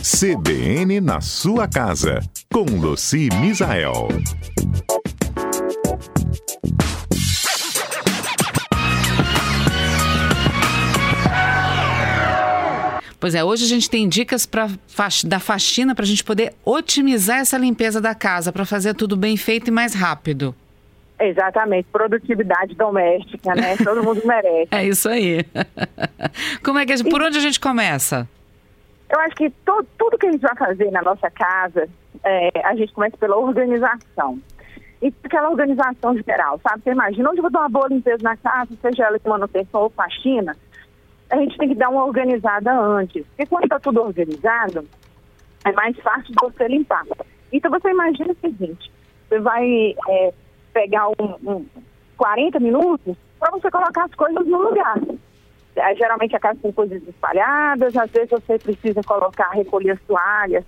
CBN na sua casa, com Luci Misael. Pois é, hoje a gente tem dicas pra, da faxina para a gente poder otimizar essa limpeza da casa, para fazer tudo bem feito e mais rápido. Exatamente, produtividade doméstica, né? Todo mundo merece. É isso aí. Como é que por onde a gente começa? Eu acho que to, tudo que a gente vai fazer na nossa casa, é, a gente começa pela organização. E aquela organização geral, sabe? Você imagina, onde eu vou dar uma boa limpeza na casa, seja ela com manutenção ou faxina, a gente tem que dar uma organizada antes. Porque quando está tudo organizado, é mais fácil de você limpar. Então você imagina o seguinte, você vai é, pegar um, um 40 minutos para você colocar as coisas no lugar. É, geralmente a casa tem coisas espalhadas, às vezes você precisa colocar, recolher as toalhas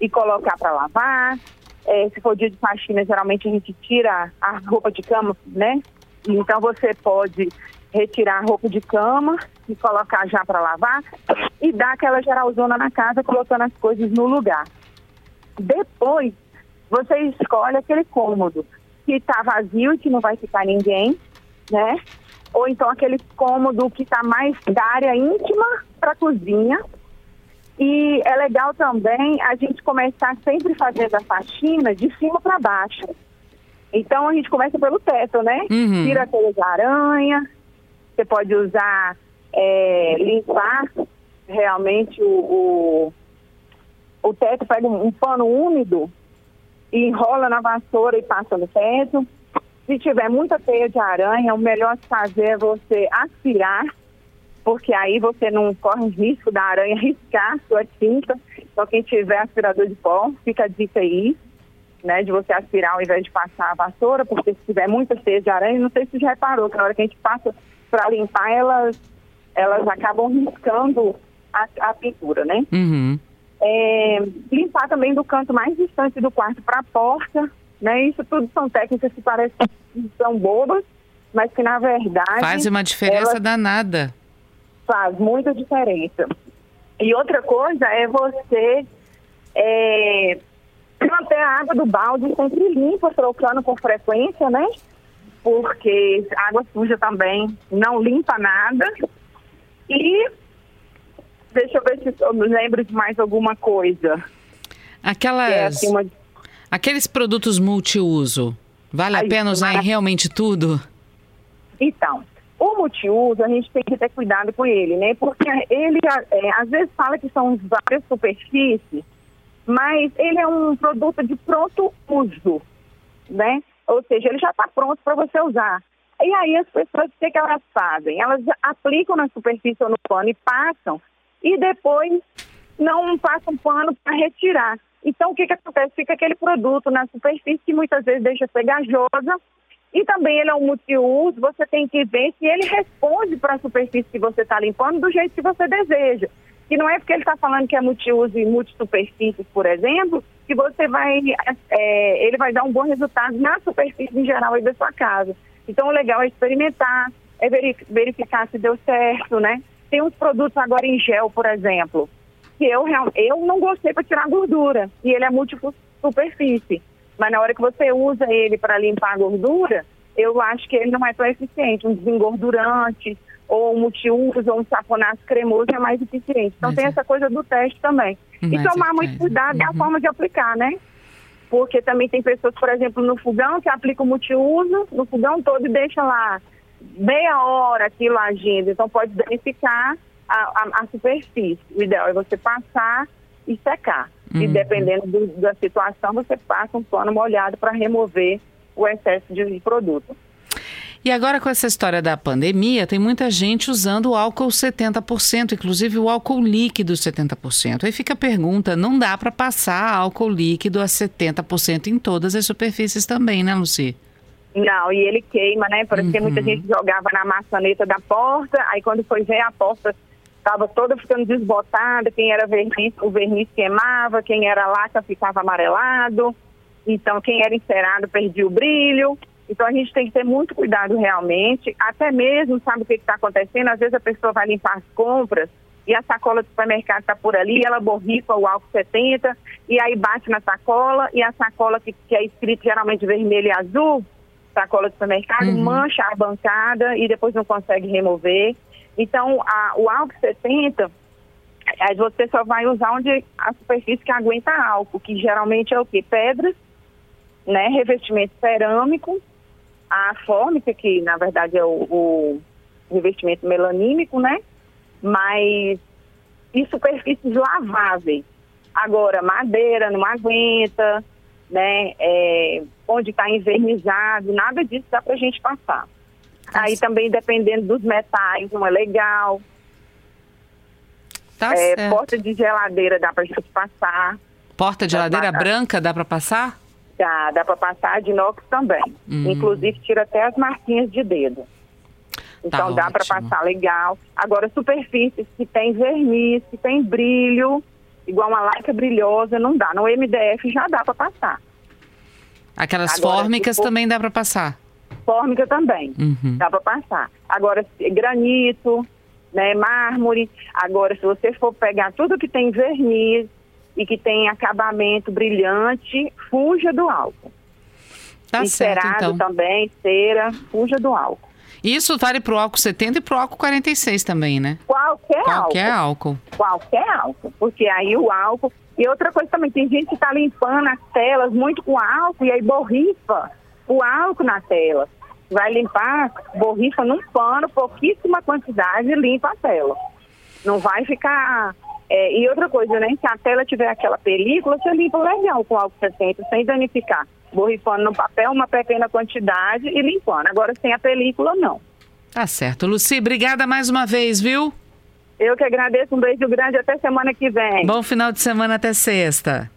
e colocar para lavar. É, se for dia de faxina, geralmente a gente tira a roupa de cama, né? Então você pode retirar a roupa de cama e colocar já para lavar e dar aquela geralzona na casa, colocando as coisas no lugar. Depois, você escolhe aquele cômodo que está vazio e que não vai ficar ninguém, né? Ou então aquele cômodo que está mais da área íntima para a cozinha. E é legal também a gente começar sempre fazendo a faxina de cima para baixo. Então a gente começa pelo teto, né? Uhum. Tira aquelas aranha, você pode usar, é, limpar realmente o, o, o teto, pega um, um pano úmido e enrola na vassoura e passa no teto. Se tiver muita teia de aranha, o melhor de fazer é você aspirar, porque aí você não corre o risco da aranha riscar sua tinta. Então, quem tiver aspirador de pó, fica a dica aí, né, de você aspirar ao invés de passar a vassoura, porque se tiver muita teia de aranha, não sei se você já reparou, que na hora que a gente passa para limpar, elas, elas acabam riscando a, a pintura, né? Uhum. É, limpar também do canto mais distante do quarto para a porta, né? Isso tudo são técnicas que parecem são bobas, mas que na verdade faz uma diferença danada. Faz muita diferença. E outra coisa é você é, manter a água do balde sempre limpa, trocando com frequência, né? Porque água suja também não limpa nada. E Deixa eu ver se eu me lembro de mais alguma coisa. Aquelas. É assim uma... Aqueles produtos multiuso. Vale a pena usar em realmente tudo? Então, o multiuso, a gente tem que ter cuidado com ele, né? Porque ele, é, às vezes, fala que são várias superfícies, mas ele é um produto de pronto uso, né? Ou seja, ele já está pronto para você usar. E aí as pessoas, o que, que elas fazem? Elas aplicam na superfície ou no pano e passam e depois não passa um pano para retirar. Então, o que, que acontece? Fica aquele produto na superfície que muitas vezes deixa pegajosa e também ele é um multiuso, você tem que ver se ele responde para a superfície que você está limpando do jeito que você deseja. Que não é porque ele está falando que é multiuso e multisuperfícies, por exemplo, que você vai, é, ele vai dar um bom resultado na superfície em geral aí da sua casa. Então, o legal é experimentar, é verificar se deu certo, né? Tem uns produtos agora em gel, por exemplo, que eu, eu não gostei para tirar gordura. E ele é múltiplo superfície. Mas na hora que você usa ele para limpar a gordura, eu acho que ele não é tão eficiente. Um desengordurante, ou um multiuso, ou um saponato cremoso é mais eficiente. Então Mas tem é. essa coisa do teste também. Mais e tomar muito cuidado uhum. da forma de aplicar, né? Porque também tem pessoas, por exemplo, no fogão, que aplicam o multiuso no fogão todo e deixam lá meia hora aquilo agindo, então pode danificar a, a, a superfície. O ideal é você passar e secar. Uhum. E dependendo do, da situação, você passa um pano molhado para remover o excesso de produto. E agora com essa história da pandemia, tem muita gente usando o álcool 70%, inclusive o álcool líquido 70%. Aí fica a pergunta, não dá para passar álcool líquido a 70% em todas as superfícies também, né, Luci? Não, e ele queima, né? Porque uhum. muita gente jogava na maçaneta da porta, aí quando foi ver a porta estava toda ficando desbotada, quem era verniz, o verniz queimava, quem era laca ficava amarelado, então quem era encerado perdia o brilho. Então a gente tem que ter muito cuidado realmente, até mesmo, sabe o que está acontecendo? Às vezes a pessoa vai limpar as compras e a sacola do supermercado está por ali, ela borrifa o álcool 70 e aí bate na sacola e a sacola que, que é escrito geralmente vermelho e azul, sacola do supermercado, uhum. mancha a bancada e depois não consegue remover. Então, a, o álcool 70, aí você só vai usar onde a superfície que aguenta álcool, que geralmente é o quê? Pedras, né? Revestimento cerâmico, a fórmica, que na verdade é o, o revestimento melanímico, né? Mas e superfícies laváveis. Agora, madeira não aguenta, né? É, onde está envernizado, nada disso dá para a gente passar. Tá Aí também dependendo dos metais, não é legal. Tá é, certo. Porta de geladeira dá para gente passar. Porta de geladeira branca dá para passar? Dá, dá para passar de inox também. Hum. Inclusive tira até as marquinhas de dedo. Então tá dá para passar legal. Agora, superfícies que tem verniz, que tem brilho, igual uma laca brilhosa, não dá. No MDF já dá para passar. Aquelas Agora, fórmicas for... também dá para passar? Fórmica também, uhum. dá para passar. Agora, granito, né, mármore. Agora, se você for pegar tudo que tem verniz e que tem acabamento brilhante, fuja do álcool. Tá certo, então. também, cera, fuja do álcool. Isso vale para o álcool 70 e para o álcool 46 também, né? Qualquer, Qualquer álcool. álcool. Qualquer álcool. Porque aí o álcool. E outra coisa também, tem gente que está limpando as telas muito com álcool e aí borrifa o álcool na tela. Vai limpar, borrifa num pano, pouquíssima quantidade e limpa a tela. Não vai ficar. É, e outra coisa, né? Se a tela tiver aquela película, você limpa legal com álcool 70, sem danificar borrifando no papel uma pequena quantidade e limpando. Agora, sem a película, não. Tá certo. Luci, obrigada mais uma vez, viu? Eu que agradeço. Um beijo grande. Até semana que vem. Bom final de semana até sexta.